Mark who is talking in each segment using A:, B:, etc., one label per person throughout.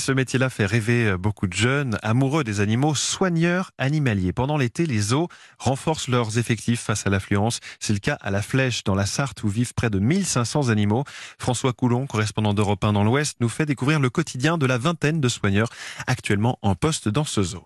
A: ce métier-là fait rêver beaucoup de jeunes amoureux des animaux, soigneurs animaliers. Pendant l'été, les zoos renforcent leurs effectifs face à l'affluence. C'est le cas à La Flèche, dans la Sarthe, où vivent près de 1500 animaux. François Coulon, correspondant d'Europe 1 dans l'Ouest, nous fait découvrir le quotidien de la vingtaine de soigneurs actuellement en poste dans ce zoo.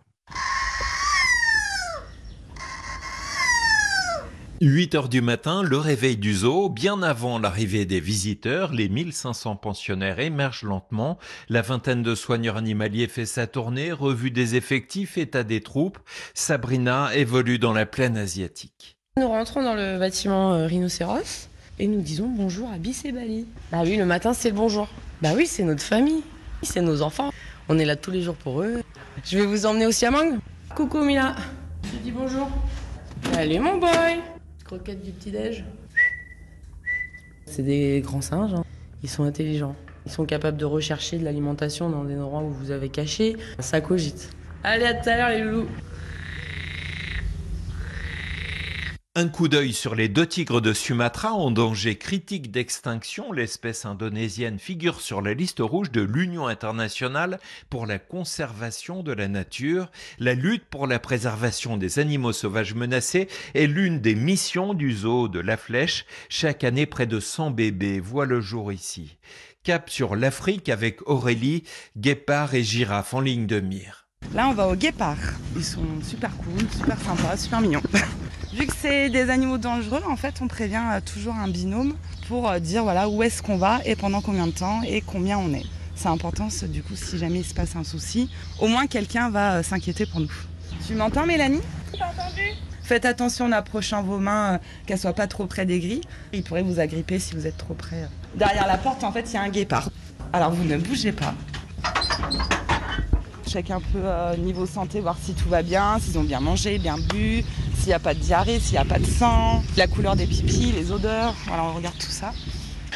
B: 8 heures du matin, le réveil du zoo. Bien avant l'arrivée des visiteurs, les 1500 pensionnaires émergent lentement. La vingtaine de soigneurs animaliers fait sa tournée, revue des effectifs, état des troupes. Sabrina évolue dans la plaine asiatique.
C: Nous rentrons dans le bâtiment euh, Rhinocéros et nous disons bonjour à Bis et Bali. Bah oui, le matin c'est le bonjour. Bah oui, c'est notre famille, c'est nos enfants. On est là tous les jours pour eux. Je vais vous emmener au Siamang. Coucou Mila. Je dis bonjour. Allez mon boy. Du petit-déj. C'est des grands singes. hein. Ils sont intelligents. Ils sont capables de rechercher de l'alimentation dans des endroits où vous avez caché. Ça cogite. Allez, à tout à l'heure les loulous.
B: Un coup d'œil sur les deux tigres de Sumatra en danger critique d'extinction. L'espèce indonésienne figure sur la liste rouge de l'Union internationale pour la conservation de la nature. La lutte pour la préservation des animaux sauvages menacés est l'une des missions du zoo de La Flèche. Chaque année, près de 100 bébés voient le jour ici. Cap sur l'Afrique avec Aurélie, guépard et girafe en ligne de mire.
D: Là, on va au guépard. Ils sont super cool, super sympas, super mignons. Vu que c'est des animaux dangereux, en fait, on prévient euh, toujours un binôme pour euh, dire voilà où est-ce qu'on va et pendant combien de temps et combien on est. C'est important, du coup, si jamais il se passe un souci, au moins quelqu'un va euh, s'inquiéter pour nous. Tu m'entends, Mélanie? Faites attention en approchant vos mains, euh, qu'elles soient pas trop près des grilles. Il pourrait vous agripper si vous êtes trop près. Derrière la porte, en fait, il y a un guépard. Alors vous ne bougez pas. Check un peu euh, niveau santé, voir si tout va bien, s'ils ont bien mangé, bien bu, s'il n'y a pas de diarrhée, s'il n'y a pas de sang, la couleur des pipis, les odeurs. Voilà, on regarde tout ça.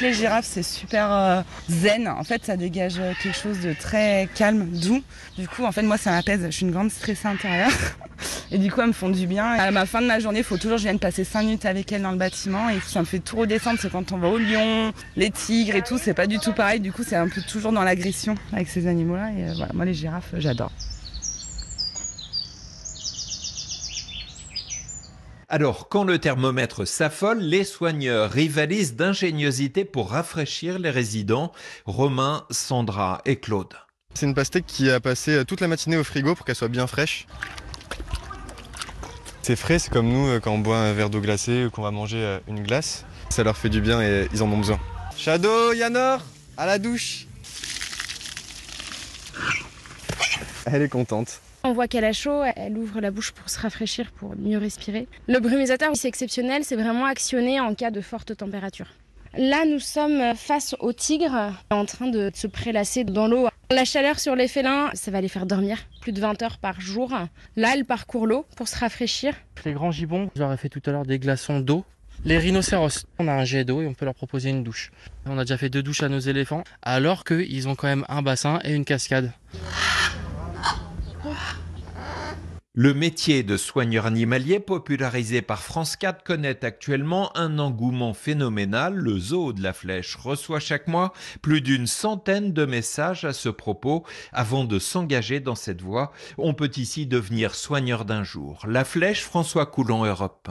D: Les girafes, c'est super euh, zen. En fait, ça dégage quelque chose de très calme, doux. Du coup, en fait, moi, ça m'apaise. Je suis une grande stressée intérieure. Et du coup, elles me font du bien. À la fin de ma journée, il faut toujours que je vienne passer 5 minutes avec elles dans le bâtiment. Et ça me fait tout redescendre. C'est quand on va au lion, les tigres et tout. C'est pas du tout pareil. Du coup, c'est un peu toujours dans l'agression avec ces animaux-là. Et euh, voilà, moi, les girafes, j'adore.
B: Alors, quand le thermomètre s'affole, les soigneurs rivalisent d'ingéniosité pour rafraîchir les résidents. Romain, Sandra et Claude.
E: C'est une pastèque qui a passé euh, toute la matinée au frigo pour qu'elle soit bien fraîche. C'est frais, c'est comme nous euh, quand on boit un verre d'eau glacée ou qu'on va manger euh, une glace. Ça leur fait du bien et ils en ont besoin. Shadow, Yanor, à la douche. Elle est contente.
F: On voit qu'elle a chaud, elle ouvre la bouche pour se rafraîchir, pour mieux respirer. Le brumisateur, c'est exceptionnel, c'est vraiment actionné en cas de forte température. Là, nous sommes face au tigre en train de se prélasser dans l'eau. La chaleur sur les félins, ça va les faire dormir plus de 20 heures par jour. Là, elle parcourt l'eau pour se rafraîchir.
G: Les grands gibbons, ai fait tout à l'heure des glaçons d'eau. Les rhinocéros, on a un jet d'eau et on peut leur proposer une douche. On a déjà fait deux douches à nos éléphants, alors qu'ils ont quand même un bassin et une cascade.
B: Le métier de soigneur animalier popularisé par France 4 connaît actuellement un engouement phénoménal. Le zoo de la Flèche reçoit chaque mois plus d'une centaine de messages à ce propos. Avant de s'engager dans cette voie, on peut ici devenir soigneur d'un jour. La Flèche, François Coulon, Europe.